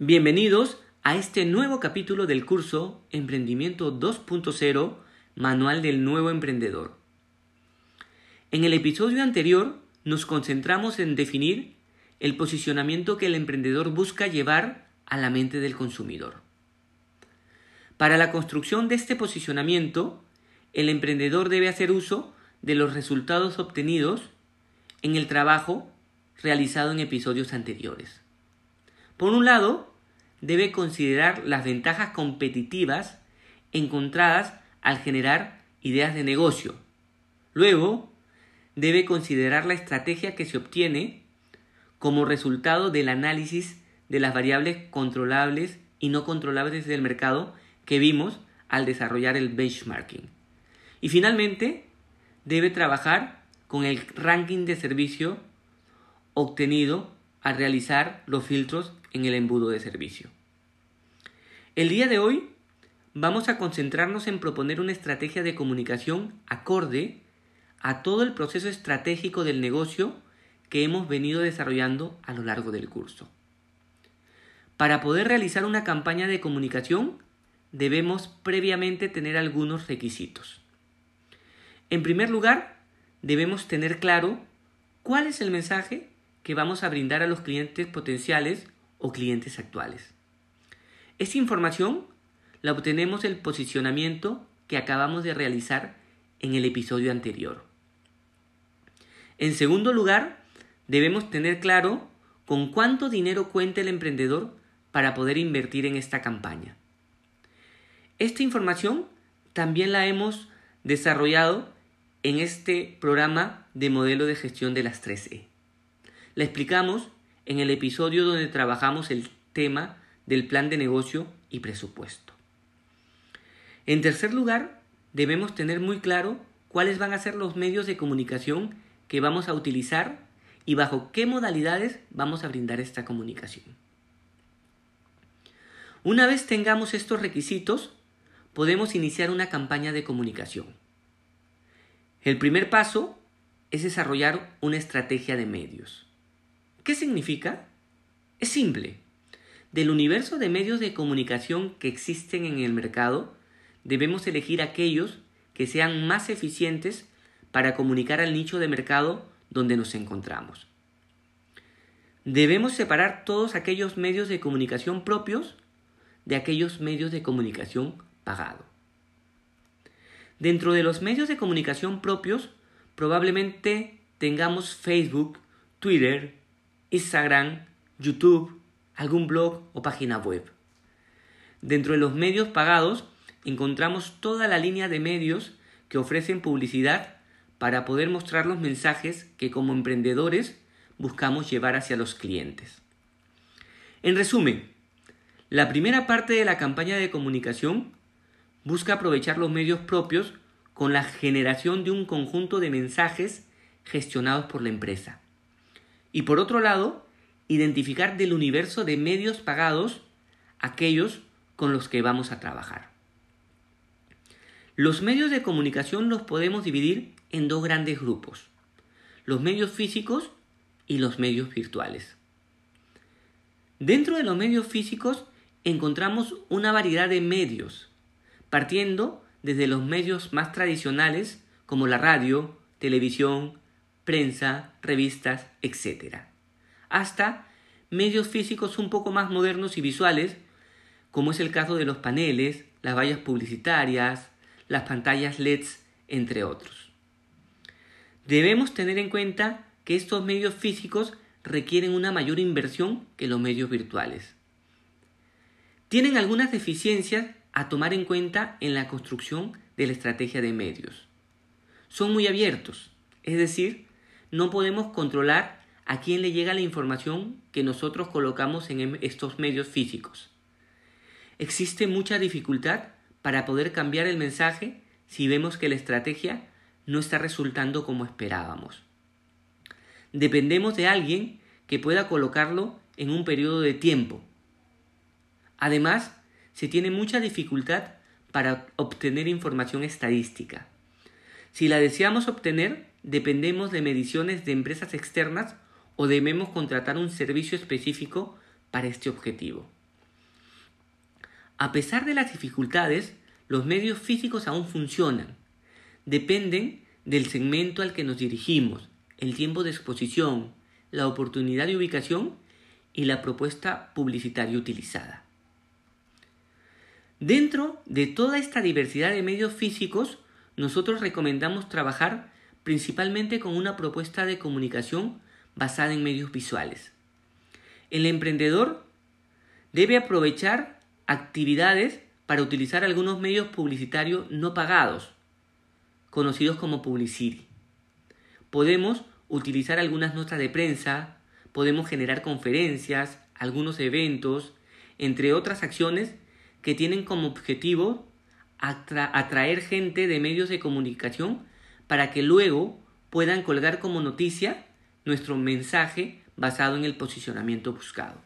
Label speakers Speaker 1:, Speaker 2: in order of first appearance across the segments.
Speaker 1: Bienvenidos a este nuevo capítulo del curso Emprendimiento 2.0 Manual del Nuevo Emprendedor. En el episodio anterior nos concentramos en definir el posicionamiento que el emprendedor busca llevar a la mente del consumidor. Para la construcción de este posicionamiento, el emprendedor debe hacer uso de los resultados obtenidos en el trabajo realizado en episodios anteriores. Por un lado, debe considerar las ventajas competitivas encontradas al generar ideas de negocio. Luego, debe considerar la estrategia que se obtiene como resultado del análisis de las variables controlables y no controlables del mercado que vimos al desarrollar el benchmarking. Y finalmente, debe trabajar con el ranking de servicio obtenido al realizar los filtros en el embudo de servicio. El día de hoy vamos a concentrarnos en proponer una estrategia de comunicación acorde a todo el proceso estratégico del negocio que hemos venido desarrollando a lo largo del curso. Para poder realizar una campaña de comunicación debemos previamente tener algunos requisitos. En primer lugar, debemos tener claro cuál es el mensaje que vamos a brindar a los clientes potenciales o clientes actuales. Esta información la obtenemos del posicionamiento que acabamos de realizar en el episodio anterior. En segundo lugar, debemos tener claro con cuánto dinero cuenta el emprendedor para poder invertir en esta campaña. Esta información también la hemos desarrollado en este programa de modelo de gestión de las 3E. La explicamos en el episodio donde trabajamos el tema del plan de negocio y presupuesto. En tercer lugar, debemos tener muy claro cuáles van a ser los medios de comunicación que vamos a utilizar y bajo qué modalidades vamos a brindar esta comunicación. Una vez tengamos estos requisitos, podemos iniciar una campaña de comunicación. El primer paso es desarrollar una estrategia de medios. ¿Qué significa? Es simple. Del universo de medios de comunicación que existen en el mercado, debemos elegir aquellos que sean más eficientes para comunicar al nicho de mercado donde nos encontramos. Debemos separar todos aquellos medios de comunicación propios de aquellos medios de comunicación pagado. Dentro de los medios de comunicación propios, probablemente tengamos Facebook, Twitter, Instagram, YouTube, algún blog o página web. Dentro de los medios pagados encontramos toda la línea de medios que ofrecen publicidad para poder mostrar los mensajes que como emprendedores buscamos llevar hacia los clientes. En resumen, la primera parte de la campaña de comunicación busca aprovechar los medios propios con la generación de un conjunto de mensajes gestionados por la empresa. Y por otro lado, identificar del universo de medios pagados aquellos con los que vamos a trabajar. Los medios de comunicación los podemos dividir en dos grandes grupos, los medios físicos y los medios virtuales. Dentro de los medios físicos encontramos una variedad de medios, partiendo desde los medios más tradicionales como la radio, televisión, prensa, revistas, etc. Hasta medios físicos un poco más modernos y visuales, como es el caso de los paneles, las vallas publicitarias, las pantallas LEDs, entre otros. Debemos tener en cuenta que estos medios físicos requieren una mayor inversión que los medios virtuales. Tienen algunas deficiencias a tomar en cuenta en la construcción de la estrategia de medios. Son muy abiertos, es decir, no podemos controlar a quién le llega la información que nosotros colocamos en em, estos medios físicos. Existe mucha dificultad para poder cambiar el mensaje si vemos que la estrategia no está resultando como esperábamos. Dependemos de alguien que pueda colocarlo en un periodo de tiempo. Además, se tiene mucha dificultad para obtener información estadística. Si la deseamos obtener, dependemos de mediciones de empresas externas o debemos contratar un servicio específico para este objetivo. A pesar de las dificultades, los medios físicos aún funcionan. Dependen del segmento al que nos dirigimos, el tiempo de exposición, la oportunidad de ubicación y la propuesta publicitaria utilizada. Dentro de toda esta diversidad de medios físicos, nosotros recomendamos trabajar principalmente con una propuesta de comunicación basada en medios visuales. El emprendedor debe aprovechar actividades para utilizar algunos medios publicitarios no pagados, conocidos como Publicity. Podemos utilizar algunas notas de prensa, podemos generar conferencias, algunos eventos, entre otras acciones que tienen como objetivo atraer gente de medios de comunicación para que luego puedan colgar como noticia nuestro mensaje basado en el posicionamiento buscado.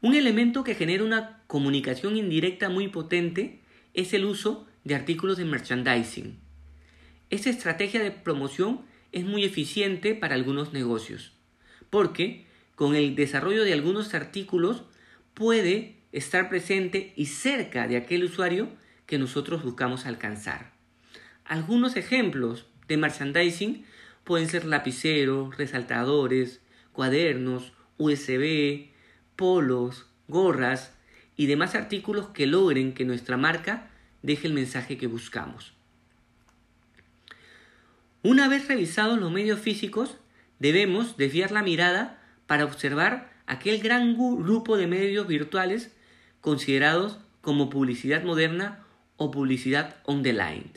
Speaker 1: Un elemento que genera una comunicación indirecta muy potente es el uso de artículos de merchandising. Esta estrategia de promoción es muy eficiente para algunos negocios, porque con el desarrollo de algunos artículos puede estar presente y cerca de aquel usuario que nosotros buscamos alcanzar. Algunos ejemplos de merchandising pueden ser lapiceros, resaltadores, cuadernos, USB, polos, gorras y demás artículos que logren que nuestra marca deje el mensaje que buscamos. Una vez revisados los medios físicos, debemos desviar la mirada para observar aquel gran grupo de medios virtuales considerados como publicidad moderna o publicidad on the line.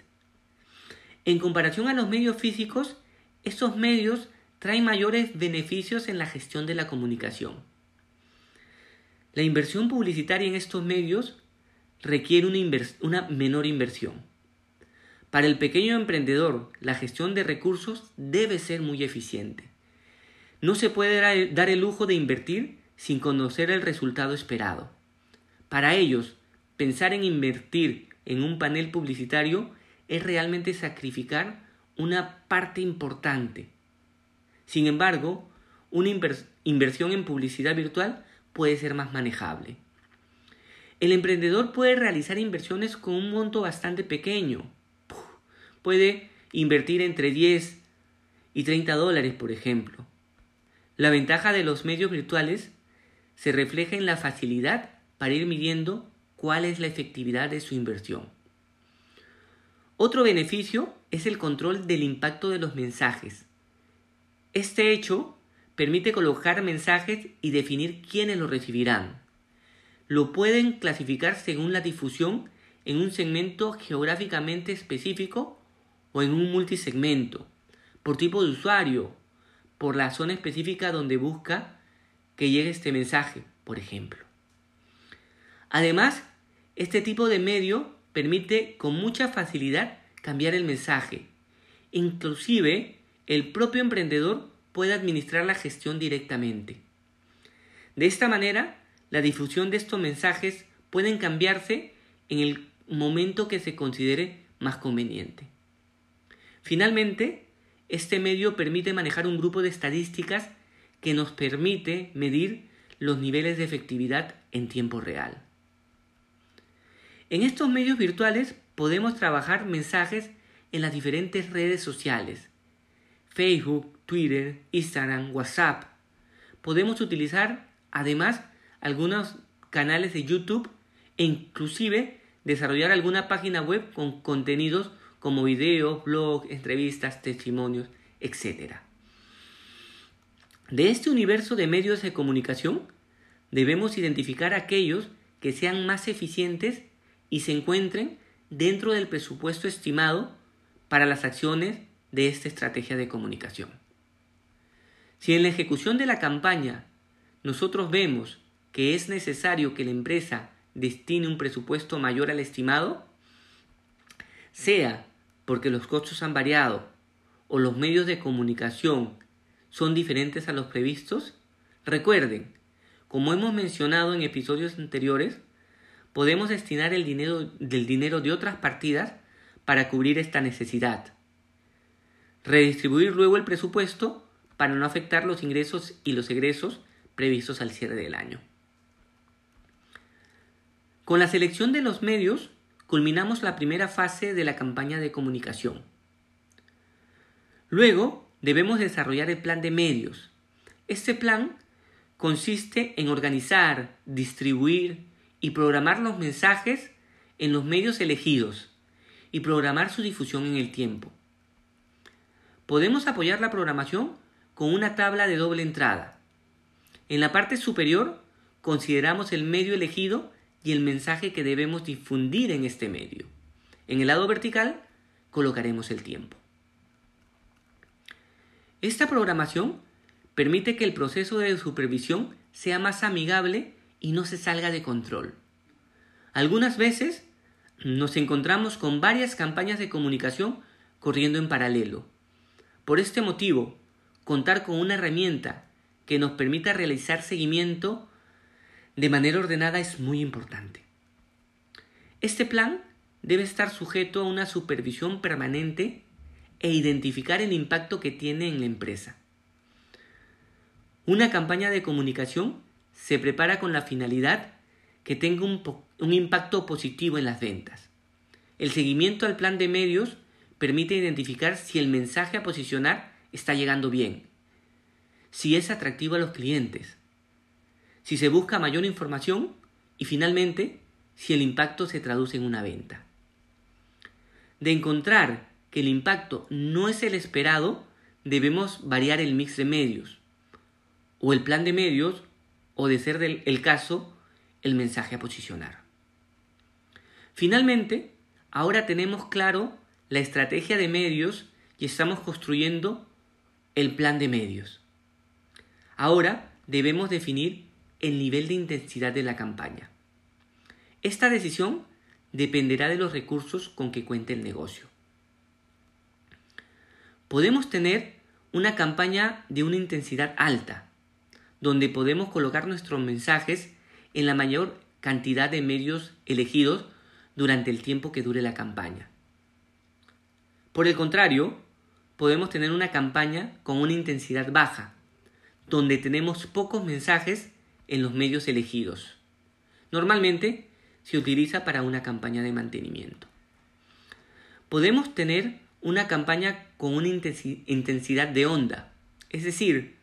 Speaker 1: En comparación a los medios físicos, estos medios traen mayores beneficios en la gestión de la comunicación. La inversión publicitaria en estos medios requiere una, una, menor inversión. Para el pequeño emprendedor, la gestión de recursos debe ser muy eficiente. No se puede dar el lujo de invertir sin conocer el resultado esperado. Para ellos, pensar en invertir en un panel publicitario es realmente sacrificar una parte importante. Sin embargo, una inversión en publicidad virtual puede ser más manejable. El emprendedor puede realizar inversiones con un monto bastante pequeño. Puede invertir entre 10 y 30 dólares, por ejemplo. La ventaja de los medios virtuales se refleja en la facilidad para ir midiendo cuál es la efectividad de su inversión. Otro beneficio es el control del impacto de los mensajes. Este hecho permite colocar mensajes y definir quiénes los recibirán. Lo pueden clasificar según la difusión en un segmento geográficamente específico o en un multisegmento, por tipo de usuario, por la zona específica donde busca que llegue este mensaje, por ejemplo. Además, este tipo de medio permite con mucha facilidad cambiar el mensaje. Inclusive, el propio emprendedor puede administrar la gestión directamente. De esta manera, la difusión de estos mensajes pueden cambiarse en el momento que se considere más conveniente. Finalmente, este medio permite manejar un grupo de estadísticas que nos permite medir los niveles de efectividad en tiempo real. En estos medios virtuales podemos trabajar mensajes en las diferentes redes sociales, Facebook, Twitter, Instagram, WhatsApp. Podemos utilizar además algunos canales de YouTube e inclusive desarrollar alguna página web con contenidos como videos, blogs, entrevistas, testimonios, etc. De este universo de medios de comunicación debemos identificar aquellos que sean más eficientes y se encuentren dentro del presupuesto estimado para las acciones de esta estrategia de comunicación. Si en la ejecución de la campaña nosotros vemos que es necesario que la empresa destine un presupuesto mayor al estimado, sea porque los costos han variado o los medios de comunicación son diferentes a los previstos, recuerden, como hemos mencionado en episodios anteriores, podemos destinar el dinero del dinero de otras partidas para cubrir esta necesidad. Redistribuir luego el presupuesto para no afectar los ingresos y los egresos previstos al cierre del año. Con la selección de los medios, culminamos la primera fase de la campaña de comunicación. Luego, debemos desarrollar el plan de medios. Este plan consiste en organizar, distribuir y programar los mensajes en los medios elegidos y programar su difusión en el tiempo. Podemos apoyar la programación con una tabla de doble entrada. En la parte superior consideramos el medio elegido y el mensaje que debemos difundir en este medio. En el lado vertical colocaremos el tiempo. Esta programación permite que el proceso de supervisión sea más amigable y no se salga de control. Algunas veces nos encontramos con varias campañas de comunicación corriendo en paralelo. Por este motivo, contar con una herramienta que nos permita realizar seguimiento de manera ordenada es muy importante. Este plan debe estar sujeto a una supervisión permanente e identificar el impacto que tiene en la empresa. Una campaña de comunicación se prepara con la finalidad que tenga un, impacto positivo en las ventas. El seguimiento al plan de medios permite identificar si el mensaje a posicionar está llegando bien, si es atractivo a los clientes, si se busca mayor información y finalmente si el impacto se traduce en una venta. De encontrar que el impacto no es el esperado, debemos variar el mix de medios o el plan de medios o de ser el caso el mensaje a posicionar. Finalmente, ahora tenemos claro la estrategia de medios y estamos construyendo el plan de medios. Ahora debemos definir el nivel de intensidad de la campaña. Esta decisión dependerá de los recursos con que cuente el negocio. Podemos tener una campaña de una intensidad alta, donde podemos colocar nuestros mensajes en la mayor cantidad de medios elegidos durante el tiempo que dure la campaña. Por el contrario, podemos tener una campaña con una intensidad baja, donde tenemos pocos mensajes en los medios elegidos. Normalmente se utiliza para una campaña de mantenimiento. Podemos tener una campaña con una intensidad de onda. Es decir,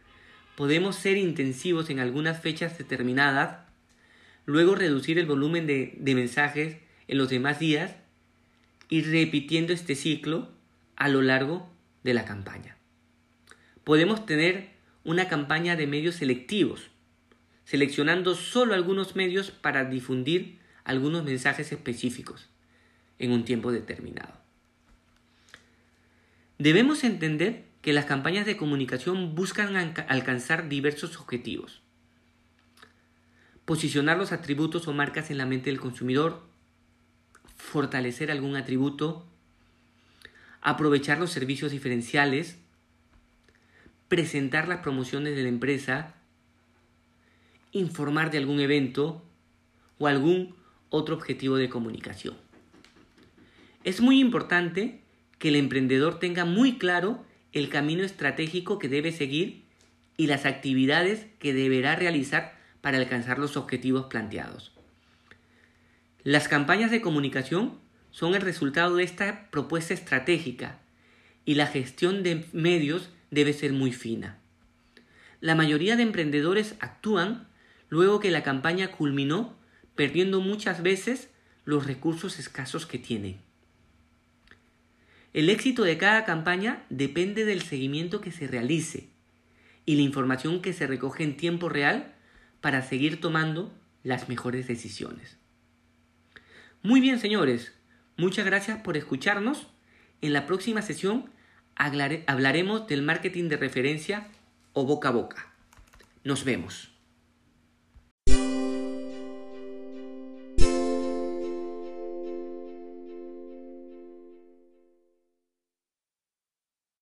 Speaker 1: podemos ser intensivos en algunas fechas determinadas, luego reducir el volumen de, de mensajes en los demás días y repitiendo este ciclo a lo largo de la campaña. Podemos tener una campaña de medios selectivos, seleccionando solo algunos medios para difundir algunos mensajes específicos en un tiempo determinado. Debemos entender que las campañas de comunicación buscan alcanzar diversos objetivos. Posicionar los atributos o marcas en la mente del consumidor, fortalecer algún atributo, aprovechar los servicios diferenciales, presentar las promociones de la empresa, informar de algún evento o algún otro objetivo de comunicación. Es muy importante que el emprendedor tenga muy claro el camino estratégico que debe seguir y las actividades que deberá realizar para alcanzar los objetivos planteados. Las campañas de comunicación son el resultado de esta propuesta estratégica y la gestión de medios debe ser muy fina. La mayoría de emprendedores actúan luego que la campaña culminó perdiendo muchas veces los recursos escasos que tienen. El éxito de cada campaña depende del seguimiento que se realice y la información que se recoge en tiempo real para seguir tomando las mejores decisiones. Muy bien, señores, muchas gracias por escucharnos. En la próxima sesión hablaremos del marketing de referencia o boca a boca. Nos vemos.